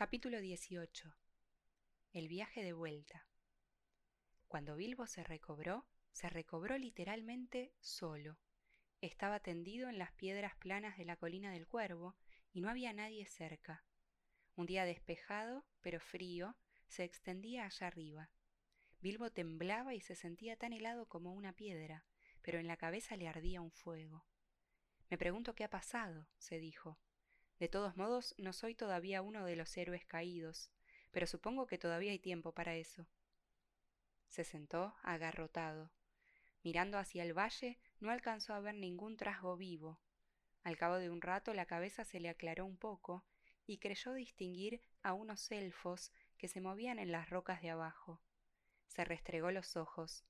Capítulo 18 El viaje de vuelta Cuando Bilbo se recobró, se recobró literalmente solo. Estaba tendido en las piedras planas de la colina del Cuervo y no había nadie cerca. Un día despejado, pero frío, se extendía allá arriba. Bilbo temblaba y se sentía tan helado como una piedra, pero en la cabeza le ardía un fuego. Me pregunto qué ha pasado, se dijo. De todos modos, no soy todavía uno de los héroes caídos, pero supongo que todavía hay tiempo para eso. Se sentó agarrotado. Mirando hacia el valle, no alcanzó a ver ningún trasgo vivo. Al cabo de un rato la cabeza se le aclaró un poco y creyó distinguir a unos elfos que se movían en las rocas de abajo. Se restregó los ojos.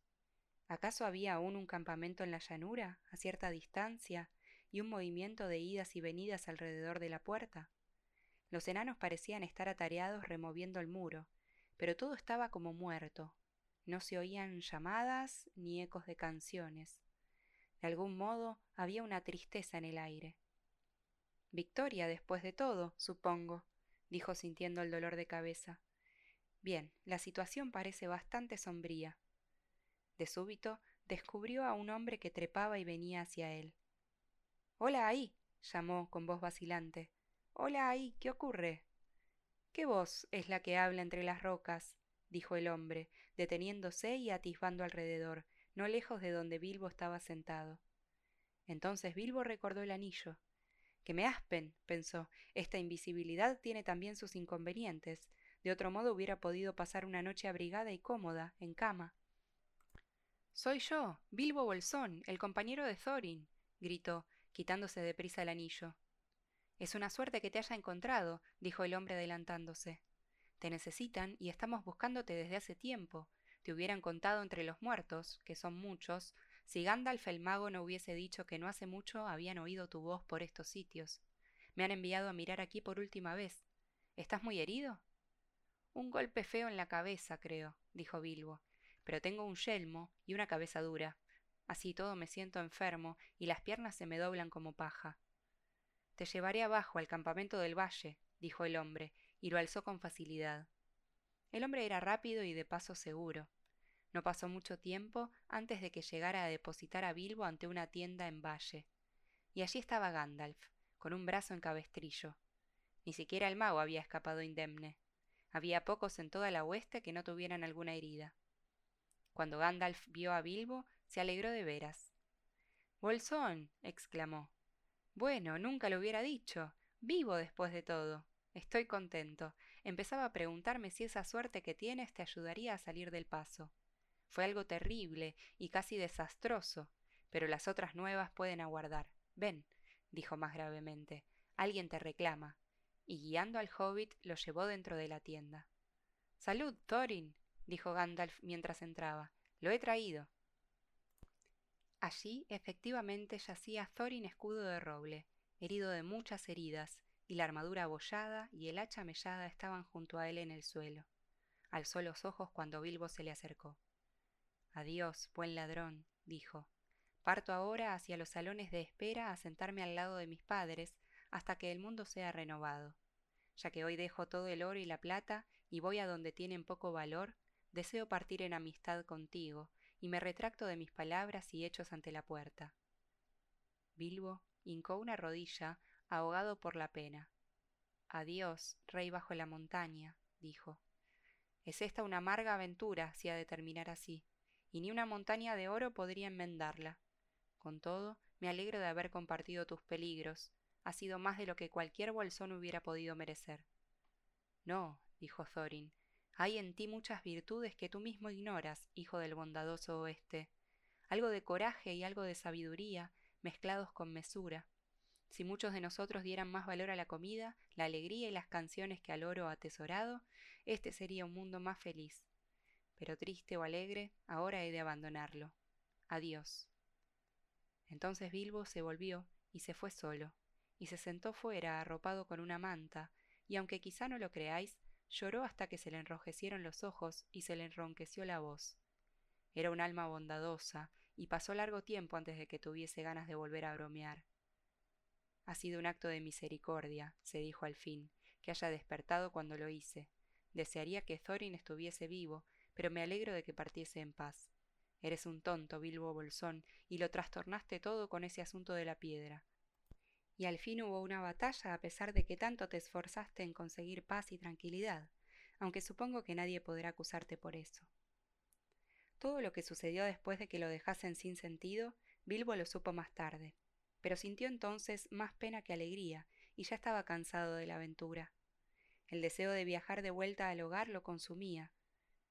¿Acaso había aún un campamento en la llanura, a cierta distancia, y un movimiento de idas y venidas alrededor de la puerta? Los enanos parecían estar atareados removiendo el muro, pero todo estaba como muerto. No se oían llamadas ni ecos de canciones. De algún modo había una tristeza en el aire. Victoria, después de todo, supongo, dijo sintiendo el dolor de cabeza. Bien, la situación parece bastante sombría. De súbito descubrió a un hombre que trepaba y venía hacia él. Hola ahí, llamó con voz vacilante. Hola ahí, ¿qué ocurre? ¿Qué voz es la que habla entre las rocas? dijo el hombre, deteniéndose y atisbando alrededor, no lejos de donde Bilbo estaba sentado. Entonces Bilbo recordó el anillo. Que me aspen, pensó, esta invisibilidad tiene también sus inconvenientes. De otro modo hubiera podido pasar una noche abrigada y cómoda, en cama. Soy yo, Bilbo Bolsón, el compañero de Thorin, gritó, quitándose de prisa el anillo. Es una suerte que te haya encontrado, dijo el hombre adelantándose. Te necesitan y estamos buscándote desde hace tiempo. Te hubieran contado entre los muertos, que son muchos, si Gandalf el mago no hubiese dicho que no hace mucho habían oído tu voz por estos sitios. Me han enviado a mirar aquí por última vez. ¿Estás muy herido? Un golpe feo en la cabeza, creo, dijo Bilbo pero tengo un yelmo y una cabeza dura. Así todo me siento enfermo y las piernas se me doblan como paja. Te llevaré abajo al campamento del valle, dijo el hombre, y lo alzó con facilidad. El hombre era rápido y de paso seguro. No pasó mucho tiempo antes de que llegara a depositar a Bilbo ante una tienda en valle. Y allí estaba Gandalf, con un brazo en cabestrillo. Ni siquiera el mago había escapado indemne. Había pocos en toda la hueste que no tuvieran alguna herida. Cuando Gandalf vio a Bilbo, se alegró de veras. Bolsón. exclamó. Bueno, nunca lo hubiera dicho. Vivo después de todo. Estoy contento. Empezaba a preguntarme si esa suerte que tienes te ayudaría a salir del paso. Fue algo terrible y casi desastroso, pero las otras nuevas pueden aguardar. Ven, dijo más gravemente, alguien te reclama, y guiando al hobbit lo llevó dentro de la tienda. Salud, Thorin, dijo Gandalf mientras entraba. Lo he traído. Allí efectivamente yacía Thorin escudo de roble, herido de muchas heridas, y la armadura abollada y el hacha mellada estaban junto a él en el suelo. Alzó los ojos cuando Bilbo se le acercó. Adiós, buen ladrón, dijo. Parto ahora hacia los salones de espera a sentarme al lado de mis padres hasta que el mundo sea renovado. Ya que hoy dejo todo el oro y la plata y voy a donde tienen poco valor, deseo partir en amistad contigo, y me retracto de mis palabras y hechos ante la puerta. Bilbo hincó una rodilla, ahogado por la pena. Adiós, rey bajo la montaña, dijo. Es esta una amarga aventura si ha de terminar así, y ni una montaña de oro podría enmendarla. Con todo, me alegro de haber compartido tus peligros. Ha sido más de lo que cualquier bolsón hubiera podido merecer. No, dijo Thorin, hay en ti muchas virtudes que tú mismo ignoras, hijo del bondadoso oeste, algo de coraje y algo de sabiduría mezclados con mesura. Si muchos de nosotros dieran más valor a la comida, la alegría y las canciones que al oro atesorado, este sería un mundo más feliz. Pero triste o alegre, ahora he de abandonarlo. Adiós. Entonces Bilbo se volvió y se fue solo, y se sentó fuera arropado con una manta, y aunque quizá no lo creáis, Lloró hasta que se le enrojecieron los ojos y se le enronqueció la voz. Era un alma bondadosa, y pasó largo tiempo antes de que tuviese ganas de volver a bromear. Ha sido un acto de misericordia, se dijo al fin, que haya despertado cuando lo hice. Desearía que Thorin estuviese vivo, pero me alegro de que partiese en paz. Eres un tonto, Bilbo Bolsón, y lo trastornaste todo con ese asunto de la piedra. Y al fin hubo una batalla a pesar de que tanto te esforzaste en conseguir paz y tranquilidad, aunque supongo que nadie podrá acusarte por eso. Todo lo que sucedió después de que lo dejasen sin sentido, Bilbo lo supo más tarde, pero sintió entonces más pena que alegría, y ya estaba cansado de la aventura. El deseo de viajar de vuelta al hogar lo consumía.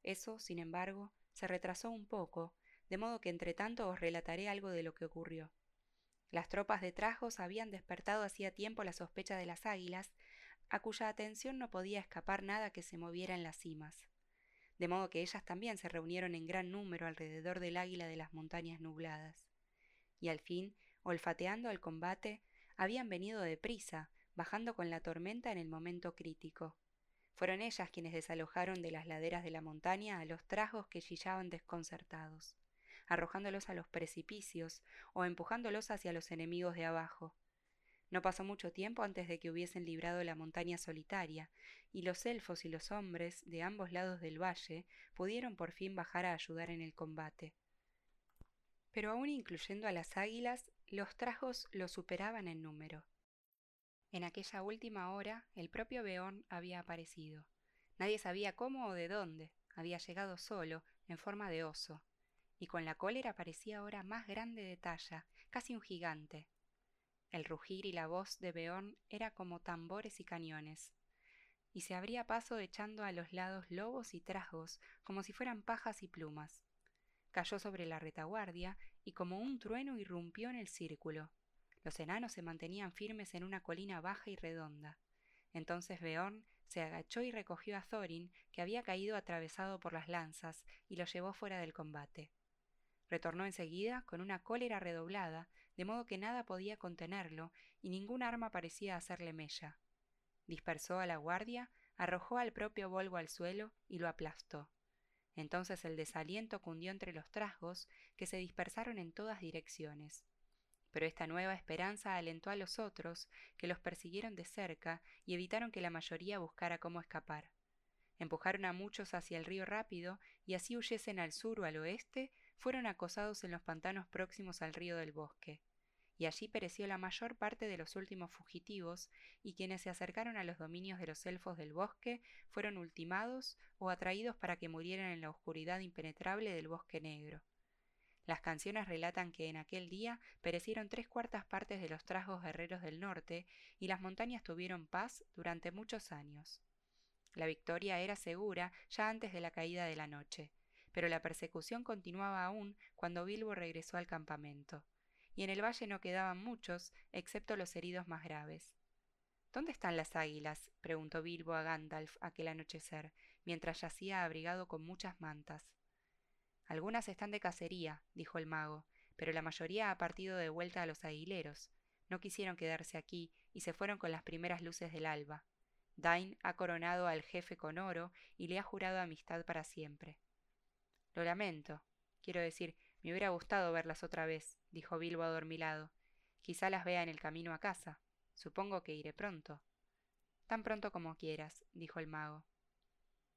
Eso, sin embargo, se retrasó un poco, de modo que entre tanto os relataré algo de lo que ocurrió. Las tropas de Trajos habían despertado hacía tiempo la sospecha de las águilas, a cuya atención no podía escapar nada que se moviera en las cimas. De modo que ellas también se reunieron en gran número alrededor del águila de las montañas nubladas. Y al fin, olfateando el combate, habían venido deprisa, bajando con la tormenta en el momento crítico. Fueron ellas quienes desalojaron de las laderas de la montaña a los trajos que chillaban desconcertados, arrojándolos a los precipicios o empujándolos hacia los enemigos de abajo. No pasó mucho tiempo antes de que hubiesen librado la montaña solitaria, y los elfos y los hombres de ambos lados del valle pudieron por fin bajar a ayudar en el combate. Pero aun incluyendo a las águilas, los trajos lo superaban en número. En aquella última hora, el propio Beorn había aparecido. Nadie sabía cómo o de dónde. Había llegado solo, en forma de oso, y con la cólera parecía ahora más grande de talla, casi un gigante. El rugir y la voz de Beorn era como tambores y cañones, y se abría paso echando a los lados lobos y trasgos como si fueran pajas y plumas. Cayó sobre la retaguardia y como un trueno irrumpió en el círculo. Los enanos se mantenían firmes en una colina baja y redonda. Entonces Beorn se agachó y recogió a Thorin, que había caído atravesado por las lanzas, y lo llevó fuera del combate. Retornó enseguida con una cólera redoblada, de modo que nada podía contenerlo, y ningún arma parecía hacerle mella. Dispersó a la guardia, arrojó al propio Volgo al suelo y lo aplastó. Entonces el desaliento cundió entre los trasgos, que se dispersaron en todas direcciones. Pero esta nueva esperanza alentó a los otros, que los persiguieron de cerca y evitaron que la mayoría buscara cómo escapar. Empujaron a muchos hacia el río rápido y así huyesen al sur o al oeste, fueron acosados en los pantanos próximos al río del bosque. Y allí pereció la mayor parte de los últimos fugitivos, y quienes se acercaron a los dominios de los elfos del bosque fueron ultimados o atraídos para que murieran en la oscuridad impenetrable del bosque negro. Las canciones relatan que en aquel día perecieron tres cuartas partes de los trasgos guerreros del norte y las montañas tuvieron paz durante muchos años. La victoria era segura ya antes de la caída de la noche, pero la persecución continuaba aún cuando Bilbo regresó al campamento, y en el valle no quedaban muchos, excepto los heridos más graves. ¿Dónde están las águilas? preguntó Bilbo a Gandalf aquel anochecer, mientras yacía abrigado con muchas mantas. Algunas están de cacería, dijo el mago, pero la mayoría ha partido de vuelta a los aguileros. No quisieron quedarse aquí y se fueron con las primeras luces del alba. Dain ha coronado al jefe con oro y le ha jurado amistad para siempre. Lo lamento. Quiero decir, me hubiera gustado verlas otra vez, dijo Bilbo adormilado. Quizá las vea en el camino a casa. Supongo que iré pronto. Tan pronto como quieras, dijo el mago.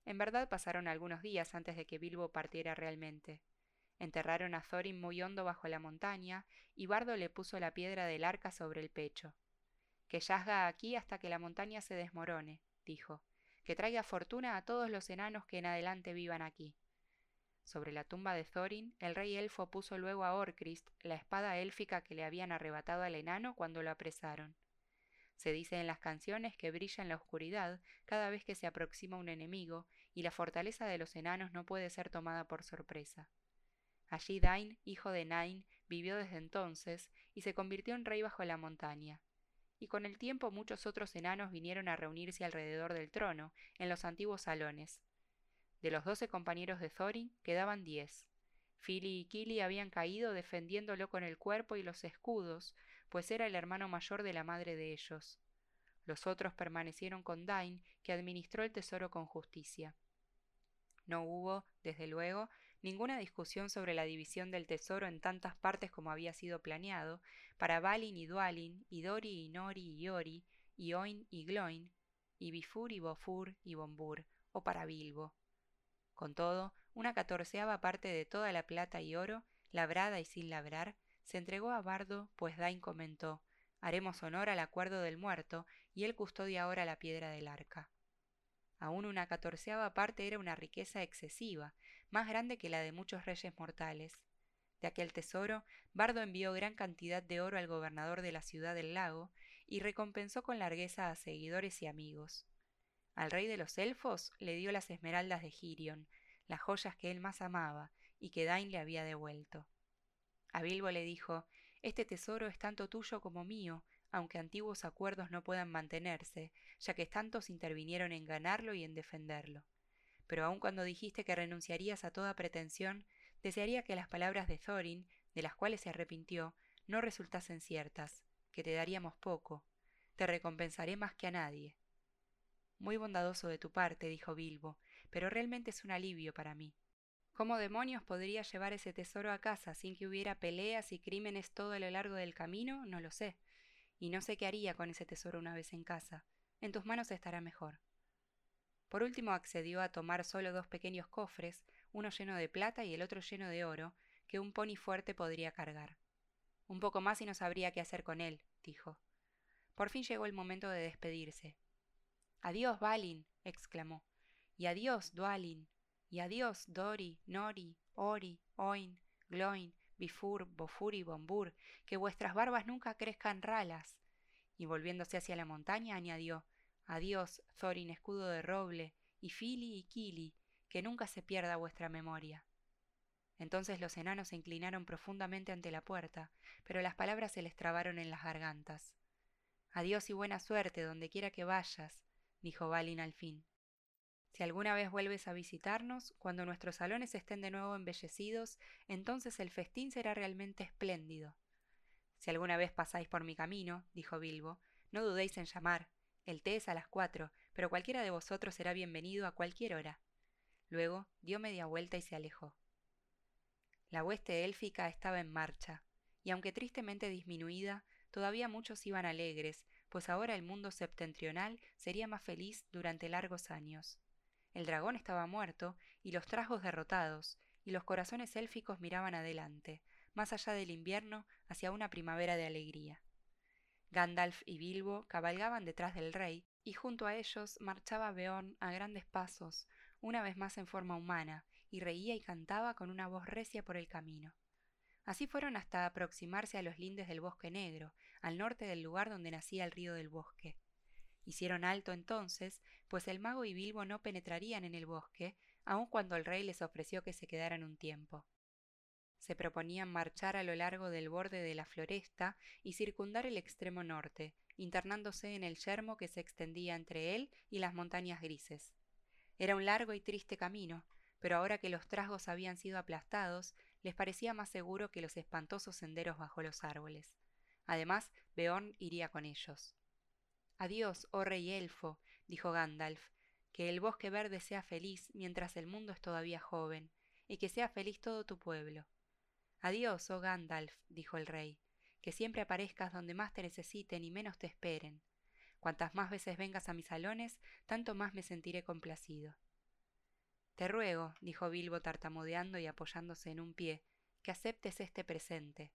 En verdad pasaron algunos días antes de que Bilbo partiera realmente. Enterraron a Thorin muy hondo bajo la montaña, y Bardo le puso la piedra del arca sobre el pecho. Que yazga aquí hasta que la montaña se desmorone, dijo, que traiga fortuna a todos los enanos que en adelante vivan aquí. Sobre la tumba de Thorin, el rey elfo puso luego a Orcrist la espada élfica que le habían arrebatado al enano cuando lo apresaron. Se dice en las canciones que brilla en la oscuridad cada vez que se aproxima un enemigo, y la fortaleza de los enanos no puede ser tomada por sorpresa. Allí Dain, hijo de Nain, vivió desde entonces y se convirtió en rey bajo la montaña. Y con el tiempo muchos otros enanos vinieron a reunirse alrededor del trono, en los antiguos salones. De los doce compañeros de Thorin quedaban diez. Fili y Kili habían caído defendiéndolo con el cuerpo y los escudos, pues era el hermano mayor de la madre de ellos. Los otros permanecieron con Dain, que administró el tesoro con justicia. No hubo, desde luego, ninguna discusión sobre la división del tesoro en tantas partes como había sido planeado, para Balin y Dualin, y Dori y Nori y Ori, y Oin y Gloin, y Bifur y Bofur y Bombur, o para Bilbo. Con todo, una catorceava parte de toda la plata y oro, labrada y sin labrar, se entregó a Bardo, pues Dain comentó haremos honor al acuerdo del muerto, y él custodia ahora la piedra del arca. Aún una catorceava parte era una riqueza excesiva, más grande que la de muchos reyes mortales. De aquel tesoro, Bardo envió gran cantidad de oro al gobernador de la ciudad del lago, y recompensó con largueza a seguidores y amigos. Al rey de los elfos le dio las esmeraldas de Girion, las joyas que él más amaba y que Dain le había devuelto. A Bilbo le dijo Este tesoro es tanto tuyo como mío, aunque antiguos acuerdos no puedan mantenerse, ya que tantos intervinieron en ganarlo y en defenderlo. Pero aun cuando dijiste que renunciarías a toda pretensión, desearía que las palabras de Thorin, de las cuales se arrepintió, no resultasen ciertas, que te daríamos poco. Te recompensaré más que a nadie. Muy bondadoso de tu parte, dijo Bilbo, pero realmente es un alivio para mí. ¿Cómo demonios podría llevar ese tesoro a casa sin que hubiera peleas y crímenes todo lo largo del camino? No lo sé y no sé qué haría con ese tesoro una vez en casa. En tus manos estará mejor. Por último accedió a tomar solo dos pequeños cofres, uno lleno de plata y el otro lleno de oro, que un pony fuerte podría cargar. Un poco más y no sabría qué hacer con él, dijo. Por fin llegó el momento de despedirse. Adiós, Balin, exclamó. Y adiós, Dualin. Y adiós, Dori, Nori, Ori, Oin, Gloin, Bifur, Bofur y Bombur, que vuestras barbas nunca crezcan ralas. Y volviéndose hacia la montaña añadió, Adiós, Thorin escudo de roble, y Fili y Kili, que nunca se pierda vuestra memoria. Entonces los enanos se inclinaron profundamente ante la puerta, pero las palabras se les trabaron en las gargantas. Adiós y buena suerte donde quiera que vayas, dijo Balin al fin. Si alguna vez vuelves a visitarnos, cuando nuestros salones estén de nuevo embellecidos, entonces el festín será realmente espléndido. Si alguna vez pasáis por mi camino, dijo Bilbo, no dudéis en llamar. El té es a las cuatro, pero cualquiera de vosotros será bienvenido a cualquier hora. Luego dio media vuelta y se alejó. La hueste élfica estaba en marcha, y aunque tristemente disminuida, todavía muchos iban alegres, pues ahora el mundo septentrional sería más feliz durante largos años. El dragón estaba muerto y los trasgos derrotados, y los corazones élficos miraban adelante, más allá del invierno, hacia una primavera de alegría. Gandalf y Bilbo cabalgaban detrás del rey, y junto a ellos marchaba Beorn a grandes pasos, una vez más en forma humana, y reía y cantaba con una voz recia por el camino. Así fueron hasta aproximarse a los lindes del bosque negro, al norte del lugar donde nacía el río del bosque. Hicieron alto entonces, pues el mago y Bilbo no penetrarían en el bosque, aun cuando el rey les ofreció que se quedaran un tiempo. Se proponían marchar a lo largo del borde de la floresta y circundar el extremo norte, internándose en el yermo que se extendía entre él y las montañas grises. Era un largo y triste camino, pero ahora que los trasgos habían sido aplastados, les parecía más seguro que los espantosos senderos bajo los árboles. Además, Beorn iría con ellos. Adiós, oh rey elfo, dijo Gandalf, que el bosque verde sea feliz mientras el mundo es todavía joven, y que sea feliz todo tu pueblo. Adiós, oh Gandalf, dijo el rey, que siempre aparezcas donde más te necesiten y menos te esperen. Cuantas más veces vengas a mis salones, tanto más me sentiré complacido. Te ruego, dijo Bilbo tartamudeando y apoyándose en un pie, que aceptes este presente,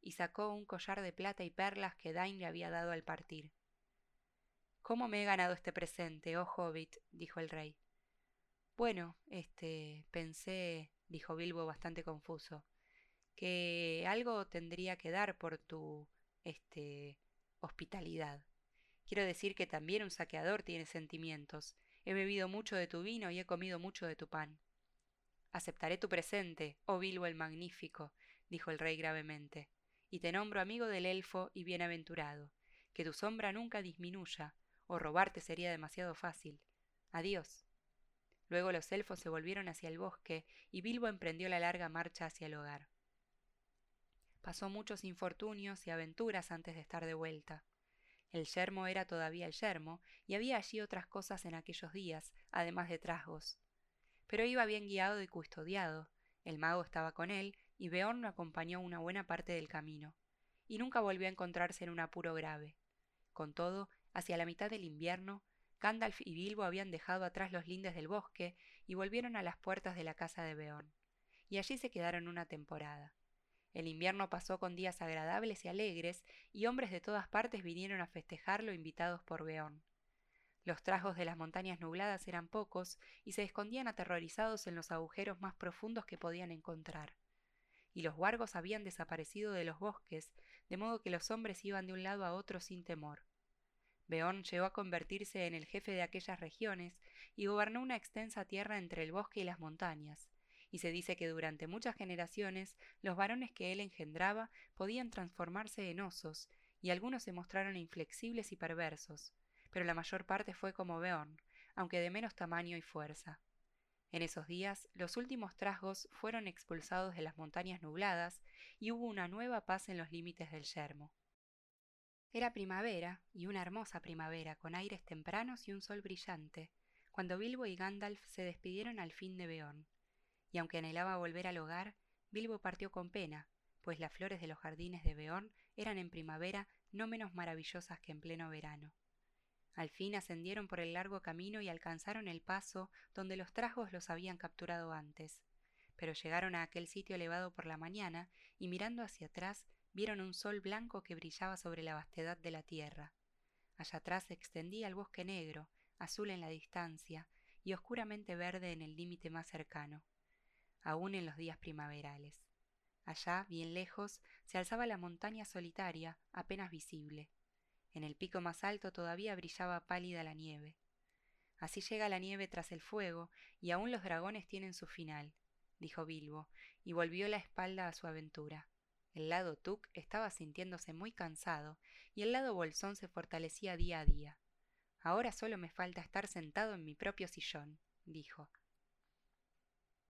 y sacó un collar de plata y perlas que Dain le había dado al partir. ¿Cómo me he ganado este presente, oh hobbit? dijo el rey. Bueno, este. pensé, dijo Bilbo bastante confuso, que algo tendría que dar por tu. este. hospitalidad. Quiero decir que también un saqueador tiene sentimientos. He bebido mucho de tu vino y he comido mucho de tu pan. Aceptaré tu presente, oh Bilbo el magnífico, dijo el rey gravemente, y te nombro amigo del elfo y bienaventurado. Que tu sombra nunca disminuya, o robarte sería demasiado fácil. Adiós. Luego los elfos se volvieron hacia el bosque y Bilbo emprendió la larga marcha hacia el hogar. Pasó muchos infortunios y aventuras antes de estar de vuelta. El yermo era todavía el yermo, y había allí otras cosas en aquellos días, además de trasgos. Pero iba bien guiado y custodiado, el mago estaba con él, y Beorn lo acompañó una buena parte del camino, y nunca volvió a encontrarse en un apuro grave. Con todo, hacia la mitad del invierno, Gandalf y Bilbo habían dejado atrás los lindes del bosque y volvieron a las puertas de la casa de Beorn, y allí se quedaron una temporada. El invierno pasó con días agradables y alegres, y hombres de todas partes vinieron a festejarlo invitados por Beorn. Los tragos de las montañas nubladas eran pocos y se escondían aterrorizados en los agujeros más profundos que podían encontrar. Y los huargos habían desaparecido de los bosques, de modo que los hombres iban de un lado a otro sin temor. Beón llegó a convertirse en el jefe de aquellas regiones y gobernó una extensa tierra entre el bosque y las montañas, y se dice que durante muchas generaciones los varones que él engendraba podían transformarse en osos, y algunos se mostraron inflexibles y perversos, pero la mayor parte fue como Beón, aunque de menos tamaño y fuerza. En esos días, los últimos trasgos fueron expulsados de las montañas nubladas y hubo una nueva paz en los límites del yermo. Era primavera, y una hermosa primavera, con aires tempranos y un sol brillante, cuando Bilbo y Gandalf se despidieron al fin de Beón, y aunque anhelaba volver al hogar, Bilbo partió con pena, pues las flores de los jardines de Beón eran en primavera no menos maravillosas que en pleno verano. Al fin ascendieron por el largo camino y alcanzaron el paso donde los trajos los habían capturado antes, pero llegaron a aquel sitio elevado por la mañana y mirando hacia atrás vieron un sol blanco que brillaba sobre la vastedad de la tierra. Allá atrás se extendía el bosque negro, azul en la distancia y oscuramente verde en el límite más cercano, aún en los días primaverales. Allá, bien lejos, se alzaba la montaña solitaria, apenas visible. En el pico más alto todavía brillaba pálida la nieve. Así llega la nieve tras el fuego, y aún los dragones tienen su final, dijo Bilbo, y volvió la espalda a su aventura. El lado Tuk estaba sintiéndose muy cansado y el lado Bolsón se fortalecía día a día. Ahora solo me falta estar sentado en mi propio sillón, dijo.